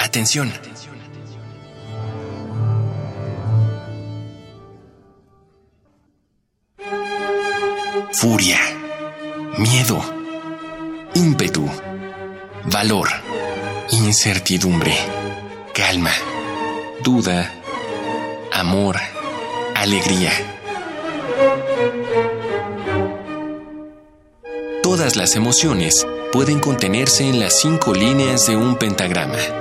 Atención. Furia, miedo, ímpetu, valor, incertidumbre, calma, duda, amor, alegría. Todas las emociones pueden contenerse en las cinco líneas de un pentagrama.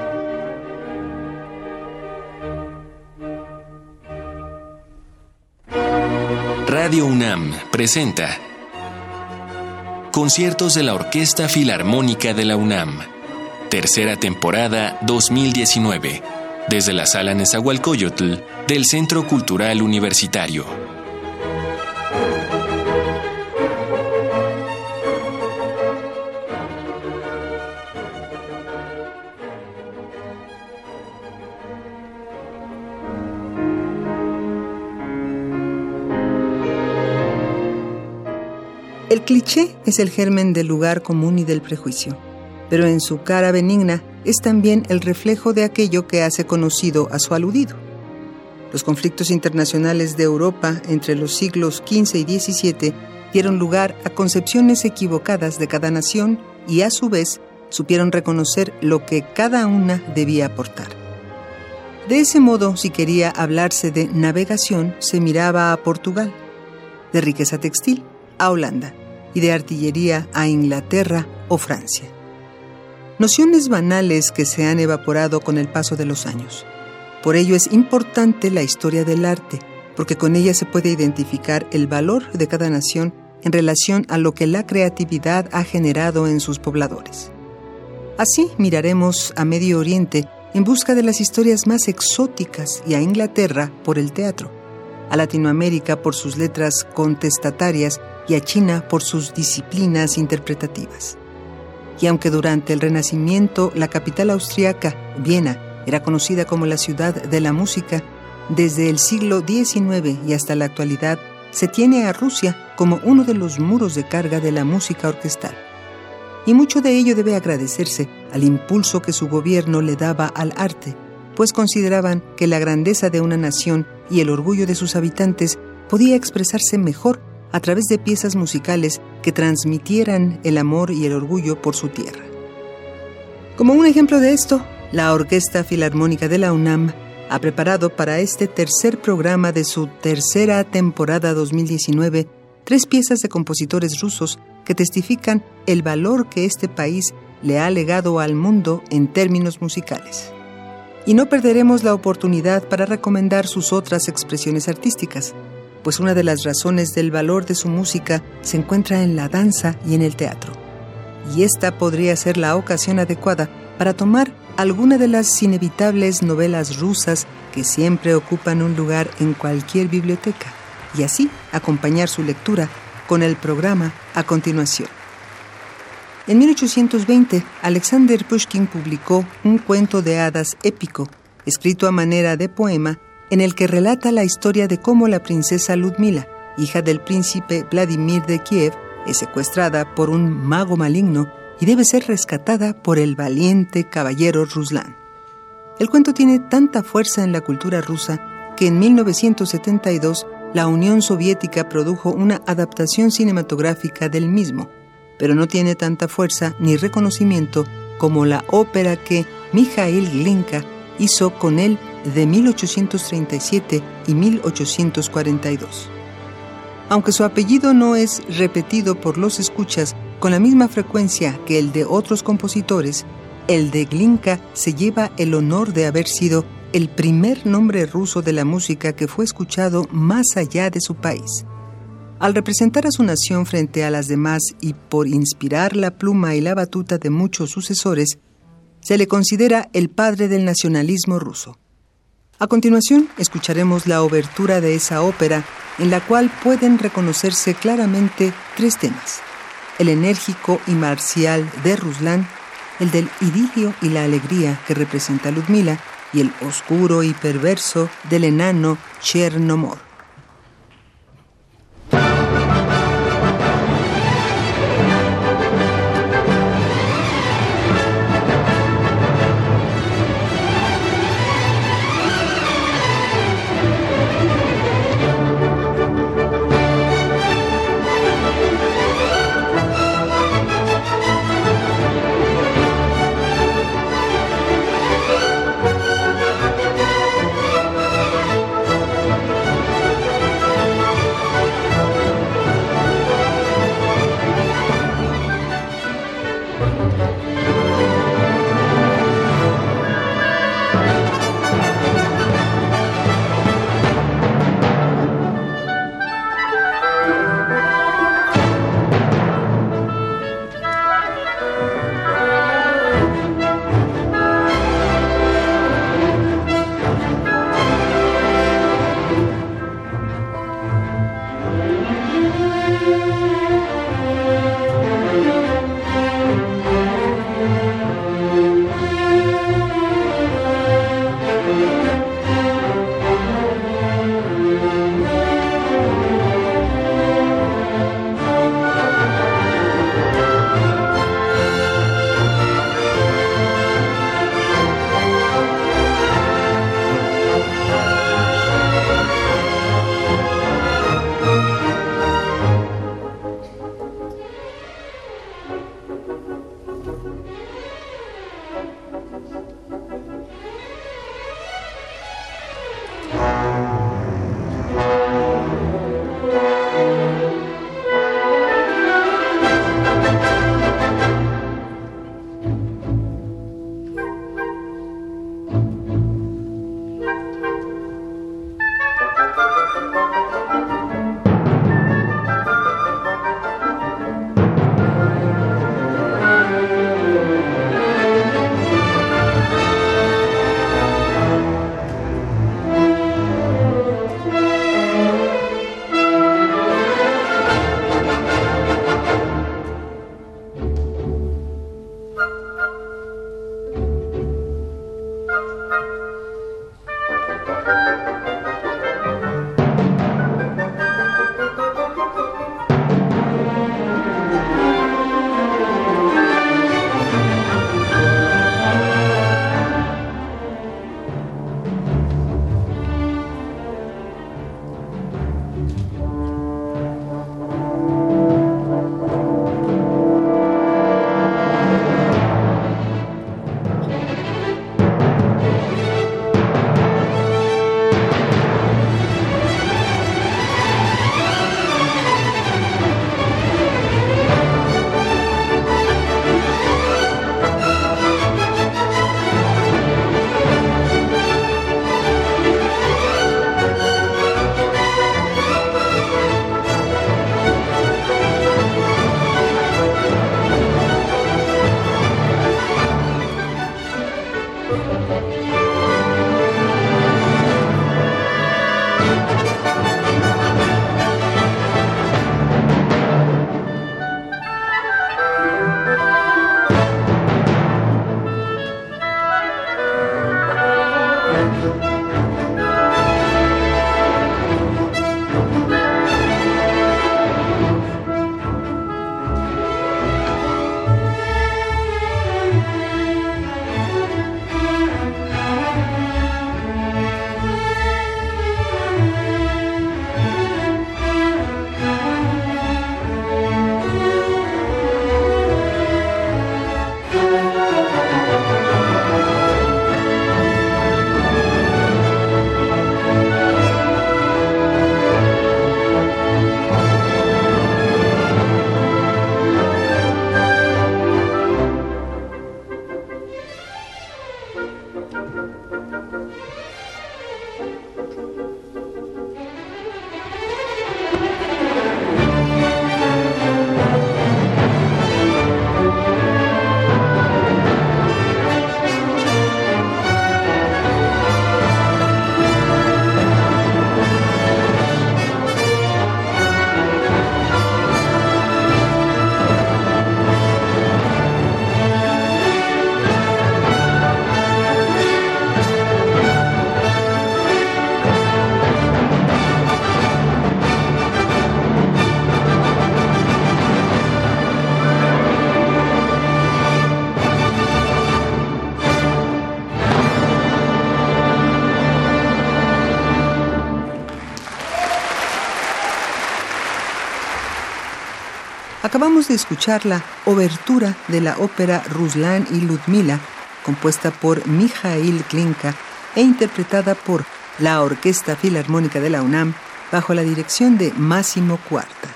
Radio UNAM presenta Conciertos de la Orquesta Filarmónica de la UNAM, tercera temporada 2019, desde la Sala Nezahualcóyotl del Centro Cultural Universitario. Cliché es el germen del lugar común y del prejuicio, pero en su cara benigna es también el reflejo de aquello que hace conocido a su aludido. Los conflictos internacionales de Europa entre los siglos XV y XVII dieron lugar a concepciones equivocadas de cada nación y a su vez supieron reconocer lo que cada una debía aportar. De ese modo, si quería hablarse de navegación, se miraba a Portugal, de riqueza textil a Holanda y de artillería a Inglaterra o Francia. Nociones banales que se han evaporado con el paso de los años. Por ello es importante la historia del arte, porque con ella se puede identificar el valor de cada nación en relación a lo que la creatividad ha generado en sus pobladores. Así miraremos a Medio Oriente en busca de las historias más exóticas y a Inglaterra por el teatro, a Latinoamérica por sus letras contestatarias y a China por sus disciplinas interpretativas. Y aunque durante el Renacimiento la capital austriaca, Viena, era conocida como la ciudad de la música, desde el siglo XIX y hasta la actualidad se tiene a Rusia como uno de los muros de carga de la música orquestal. Y mucho de ello debe agradecerse al impulso que su gobierno le daba al arte, pues consideraban que la grandeza de una nación y el orgullo de sus habitantes podía expresarse mejor a través de piezas musicales que transmitieran el amor y el orgullo por su tierra. Como un ejemplo de esto, la Orquesta Filarmónica de la UNAM ha preparado para este tercer programa de su tercera temporada 2019 tres piezas de compositores rusos que testifican el valor que este país le ha legado al mundo en términos musicales. Y no perderemos la oportunidad para recomendar sus otras expresiones artísticas, pues una de las razones del valor de su música se encuentra en la danza y en el teatro. Y esta podría ser la ocasión adecuada para tomar alguna de las inevitables novelas rusas que siempre ocupan un lugar en cualquier biblioteca, y así acompañar su lectura con el programa a continuación. En 1820, Alexander Pushkin publicó un cuento de hadas épico, escrito a manera de poema, en el que relata la historia de cómo la princesa Ludmila, hija del príncipe Vladimir de Kiev, es secuestrada por un mago maligno y debe ser rescatada por el valiente caballero Ruslan. El cuento tiene tanta fuerza en la cultura rusa que en 1972 la Unión Soviética produjo una adaptación cinematográfica del mismo, pero no tiene tanta fuerza ni reconocimiento como la ópera que Mikhail Glinka hizo con él de 1837 y 1842. Aunque su apellido no es repetido por los escuchas con la misma frecuencia que el de otros compositores, el de Glinka se lleva el honor de haber sido el primer nombre ruso de la música que fue escuchado más allá de su país. Al representar a su nación frente a las demás y por inspirar la pluma y la batuta de muchos sucesores, se le considera el padre del nacionalismo ruso. A continuación, escucharemos la obertura de esa ópera, en la cual pueden reconocerse claramente tres temas: el enérgico y marcial de Ruslan, el del idilio y la alegría que representa Ludmila, y el oscuro y perverso del enano Chernomor. De escuchar la obertura de la ópera Ruslan y Ludmila, compuesta por Mikhail Klinka e interpretada por la Orquesta Filarmónica de la UNAM bajo la dirección de Máximo Cuarta.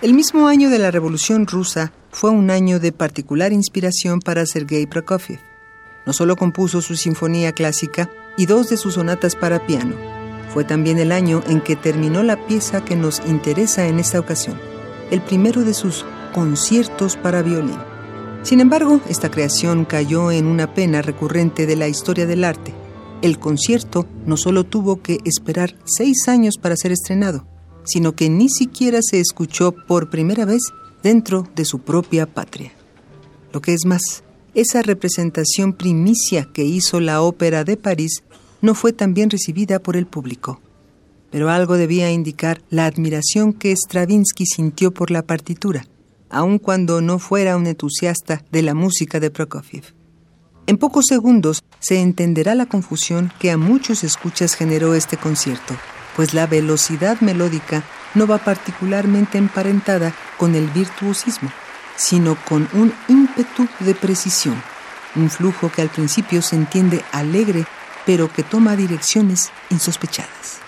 El mismo año de la Revolución Rusa fue un año de particular inspiración para Sergei Prokofiev. No solo compuso su sinfonía clásica y dos de sus sonatas para piano, fue también el año en que terminó la pieza que nos interesa en esta ocasión, el primero de sus conciertos para violín. Sin embargo, esta creación cayó en una pena recurrente de la historia del arte. El concierto no solo tuvo que esperar seis años para ser estrenado, sino que ni siquiera se escuchó por primera vez dentro de su propia patria. Lo que es más, esa representación primicia que hizo la Ópera de París no fue tan bien recibida por el público. Pero algo debía indicar la admiración que Stravinsky sintió por la partitura aun cuando no fuera un entusiasta de la música de Prokofiev. En pocos segundos se entenderá la confusión que a muchos escuchas generó este concierto, pues la velocidad melódica no va particularmente emparentada con el virtuosismo, sino con un ímpetu de precisión, un flujo que al principio se entiende alegre, pero que toma direcciones insospechadas.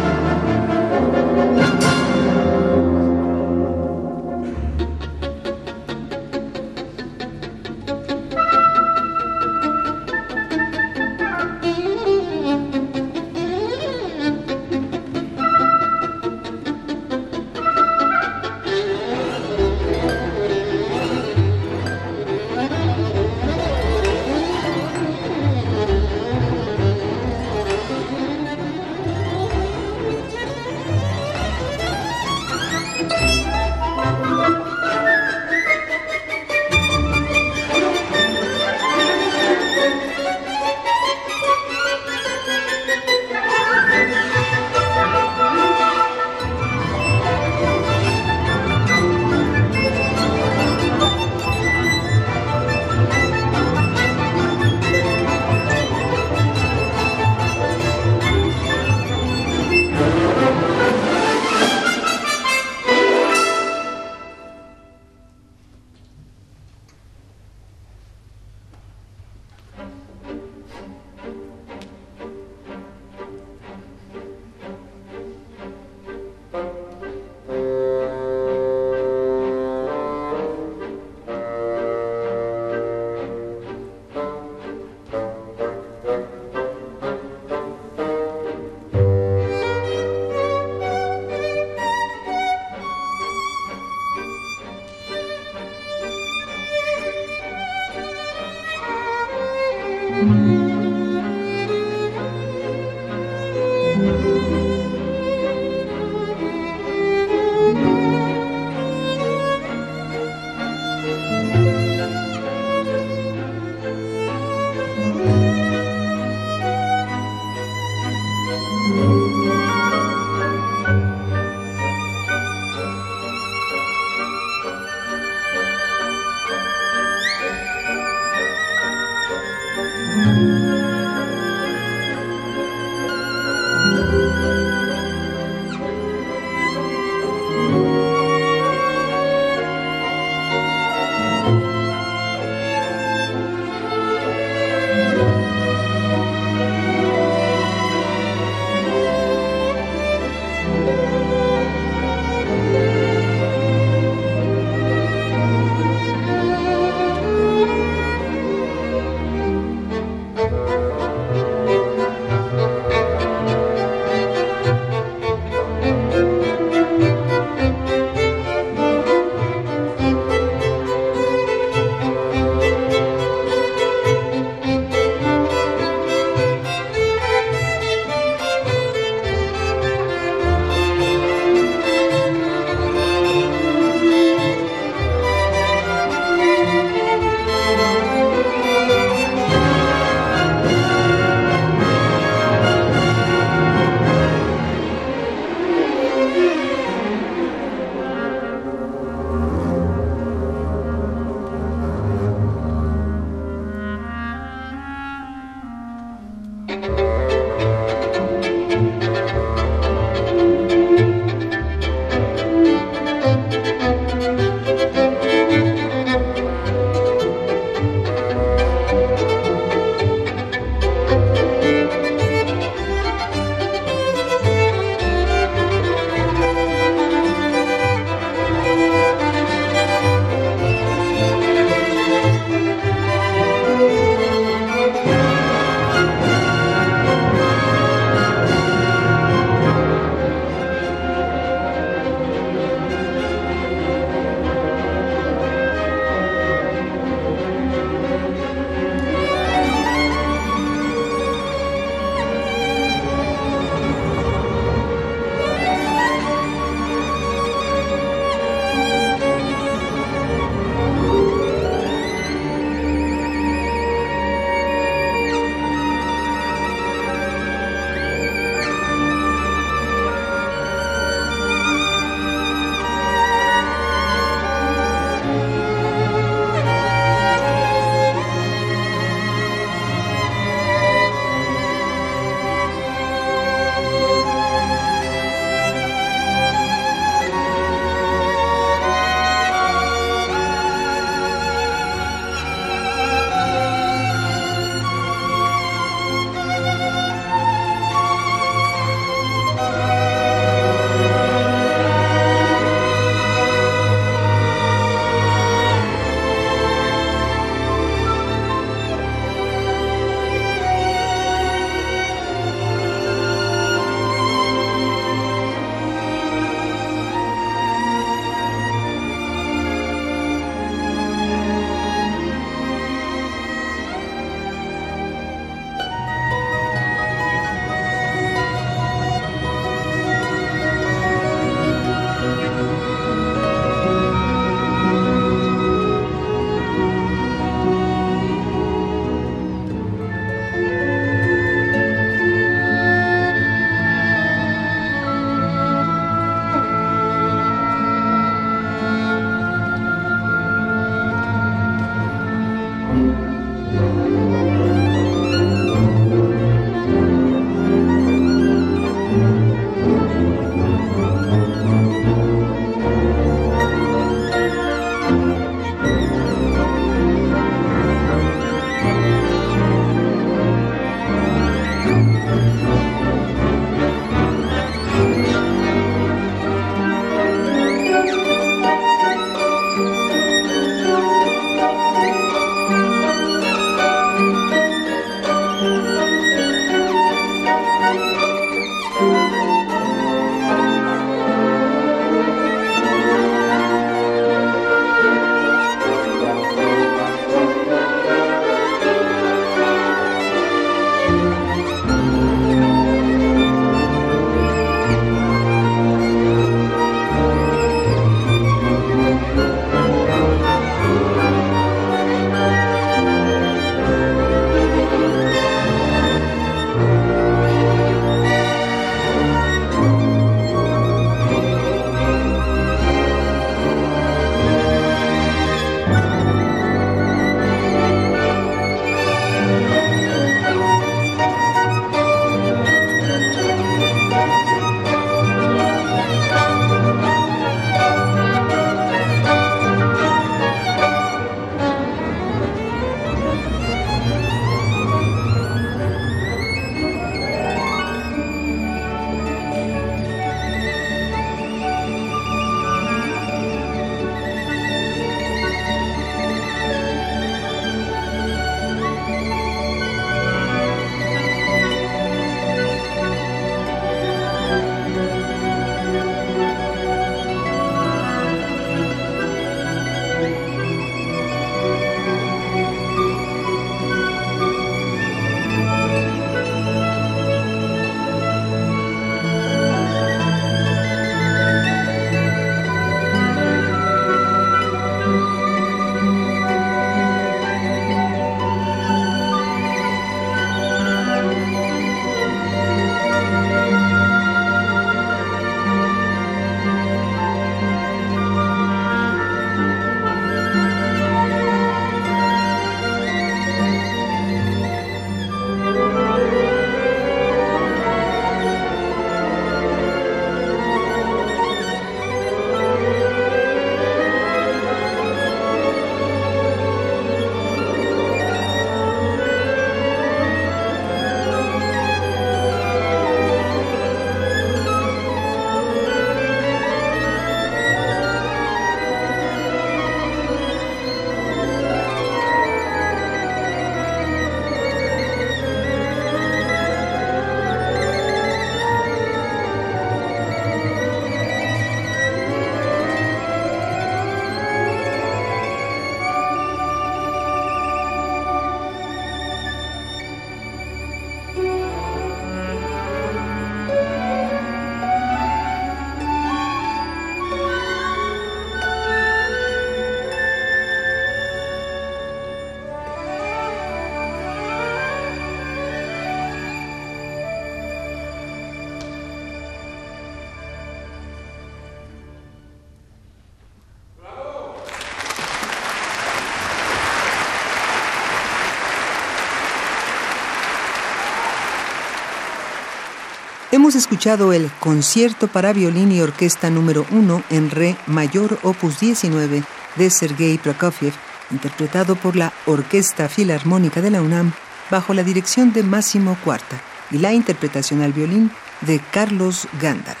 Hemos escuchado el Concierto para violín y orquesta número 1 en Re mayor opus 19 de Sergei Prokofiev, interpretado por la Orquesta Filarmónica de la UNAM bajo la dirección de Máximo Cuarta y la interpretación al violín de Carlos Gándara.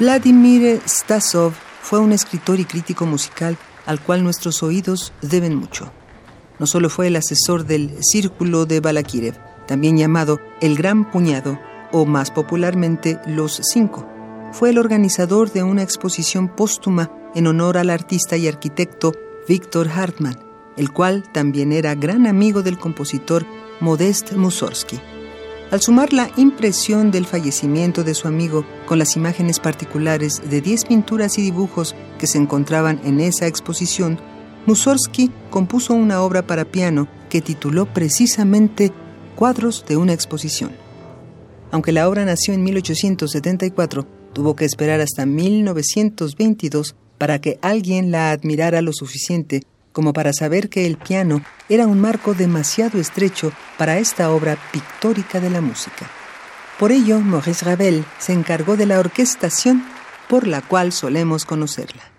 Vladimir Stasov fue un escritor y crítico musical al cual nuestros oídos deben mucho. No solo fue el asesor del Círculo de Balakirev, también llamado El Gran Puñado o más popularmente Los Cinco, fue el organizador de una exposición póstuma en honor al artista y arquitecto Víctor Hartmann, el cual también era gran amigo del compositor Modest Mussorgsky. Al sumar la impresión del fallecimiento de su amigo con las imágenes particulares de 10 pinturas y dibujos que se encontraban en esa exposición, Mussorgsky compuso una obra para piano que tituló precisamente Cuadros de una exposición. Aunque la obra nació en 1874, tuvo que esperar hasta 1922 para que alguien la admirara lo suficiente como para saber que el piano era un marco demasiado estrecho para esta obra pictórica de la música. Por ello, Maurice Ravel se encargó de la orquestación por la cual solemos conocerla.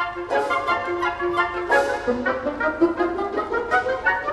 Thank you.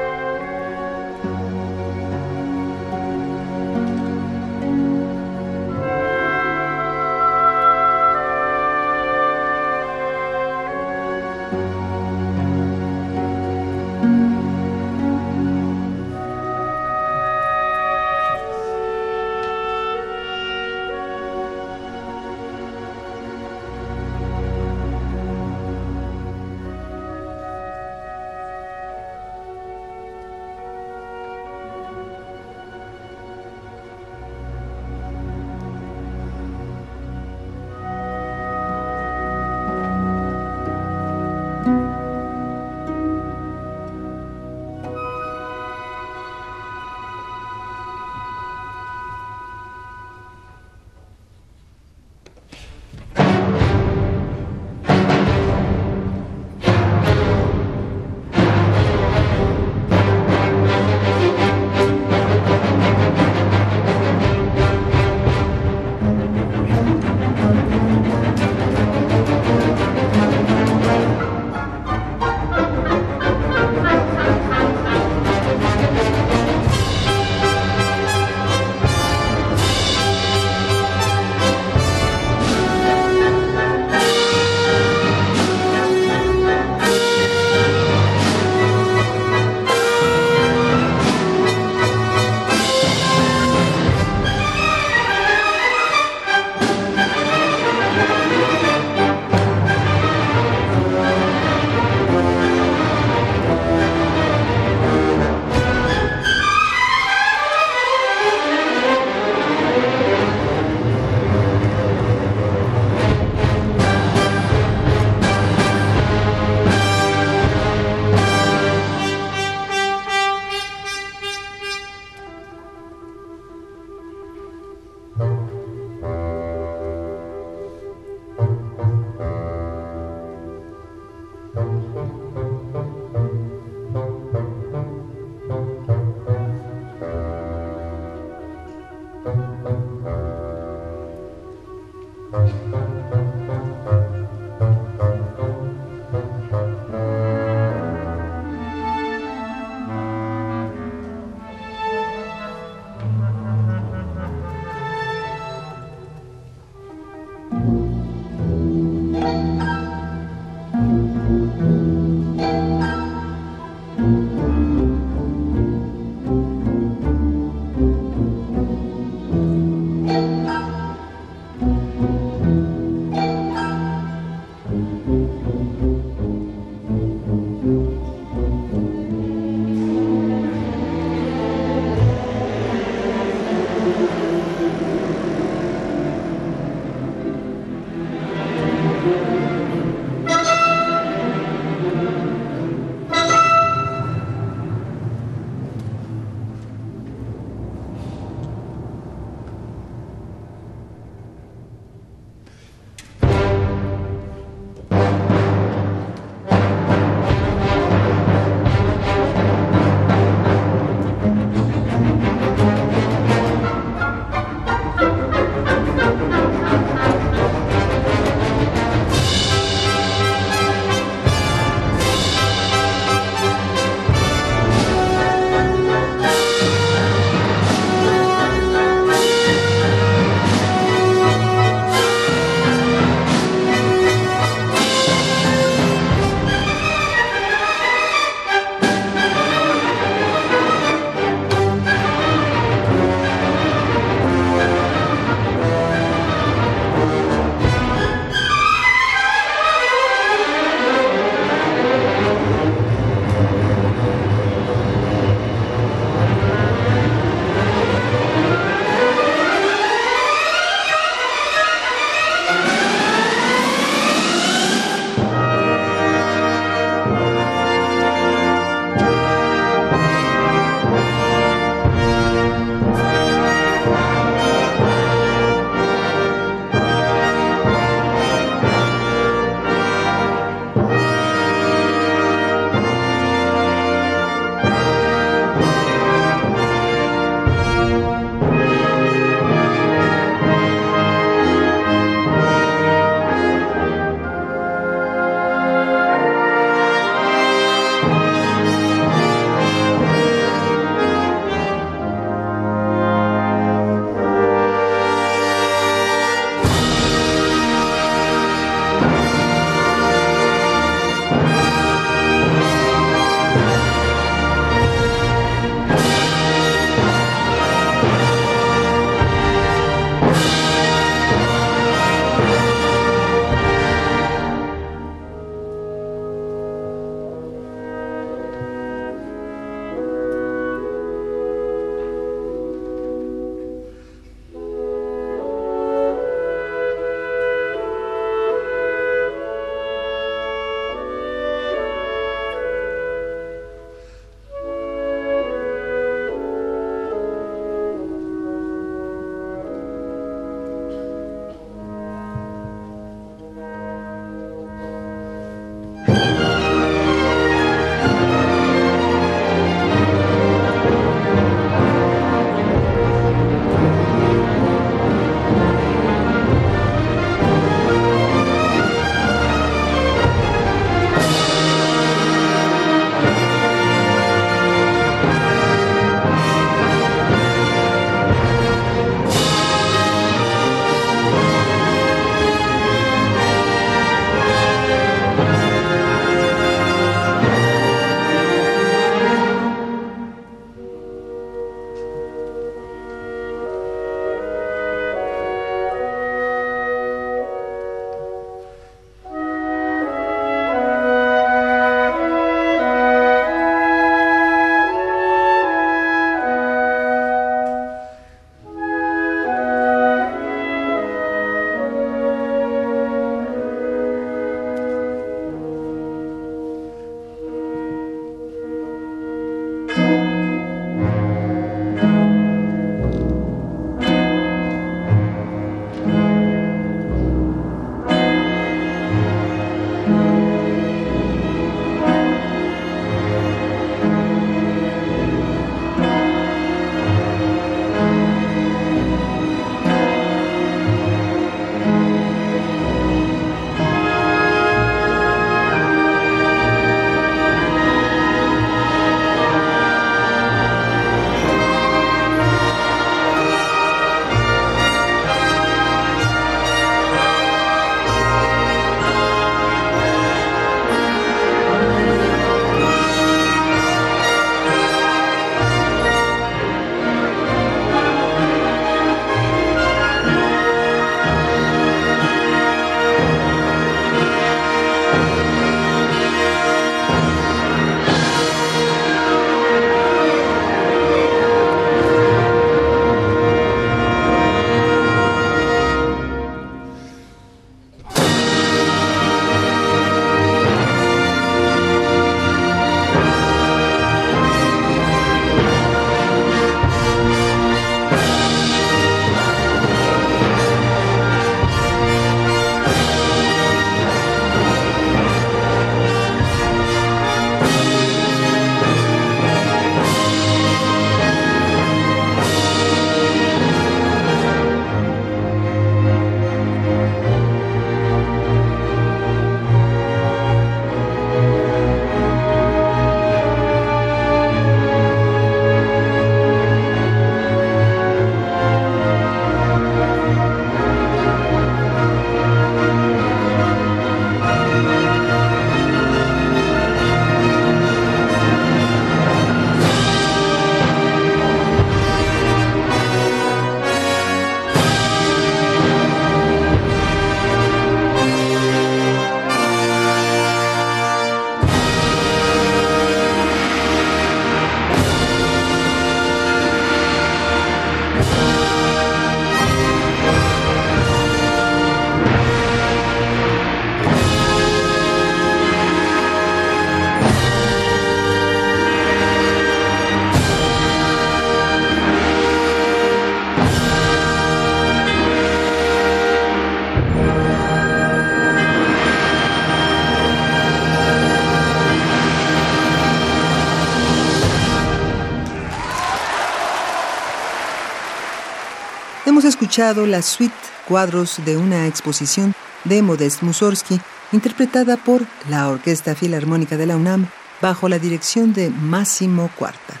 Hemos escuchado la suite cuadros de una exposición de Modest Mussorgsky interpretada por la Orquesta Filarmónica de la UNAM bajo la dirección de Máximo Cuarta.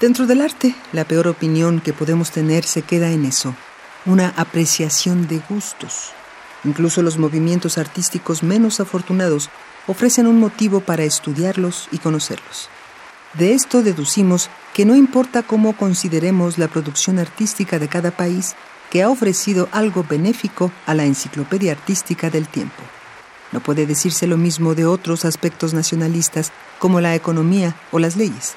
Dentro del arte, la peor opinión que podemos tener se queda en eso, una apreciación de gustos. Incluso los movimientos artísticos menos afortunados ofrecen un motivo para estudiarlos y conocerlos. De esto deducimos que no importa cómo consideremos la producción artística de cada país, que ha ofrecido algo benéfico a la enciclopedia artística del tiempo. No puede decirse lo mismo de otros aspectos nacionalistas como la economía o las leyes.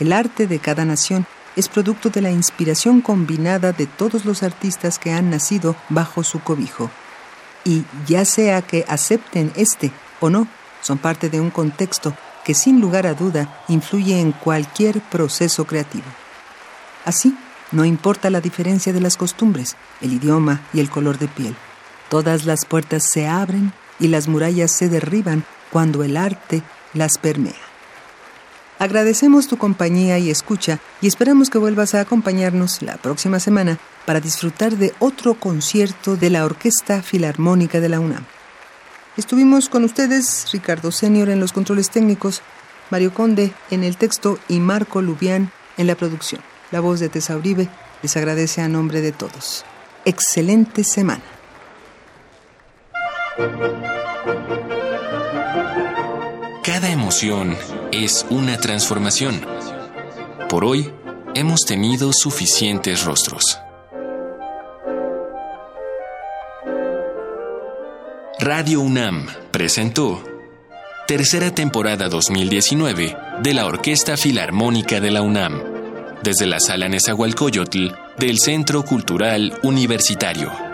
El arte de cada nación es producto de la inspiración combinada de todos los artistas que han nacido bajo su cobijo. Y ya sea que acepten este o no, son parte de un contexto que sin lugar a duda influye en cualquier proceso creativo. Así, no importa la diferencia de las costumbres, el idioma y el color de piel. Todas las puertas se abren y las murallas se derriban cuando el arte las permea. Agradecemos tu compañía y escucha y esperamos que vuelvas a acompañarnos la próxima semana para disfrutar de otro concierto de la Orquesta Filarmónica de la UNAM. Estuvimos con ustedes Ricardo Senior en los controles técnicos, Mario Conde en el texto y Marco Lubián en la producción. La voz de Tesauribe les agradece a nombre de todos. Excelente semana. Cada emoción es una transformación. Por hoy hemos tenido suficientes rostros. Radio UNAM presentó tercera temporada 2019 de la Orquesta Filarmónica de la UNAM, desde la Sala Nezahualcóyotl del Centro Cultural Universitario.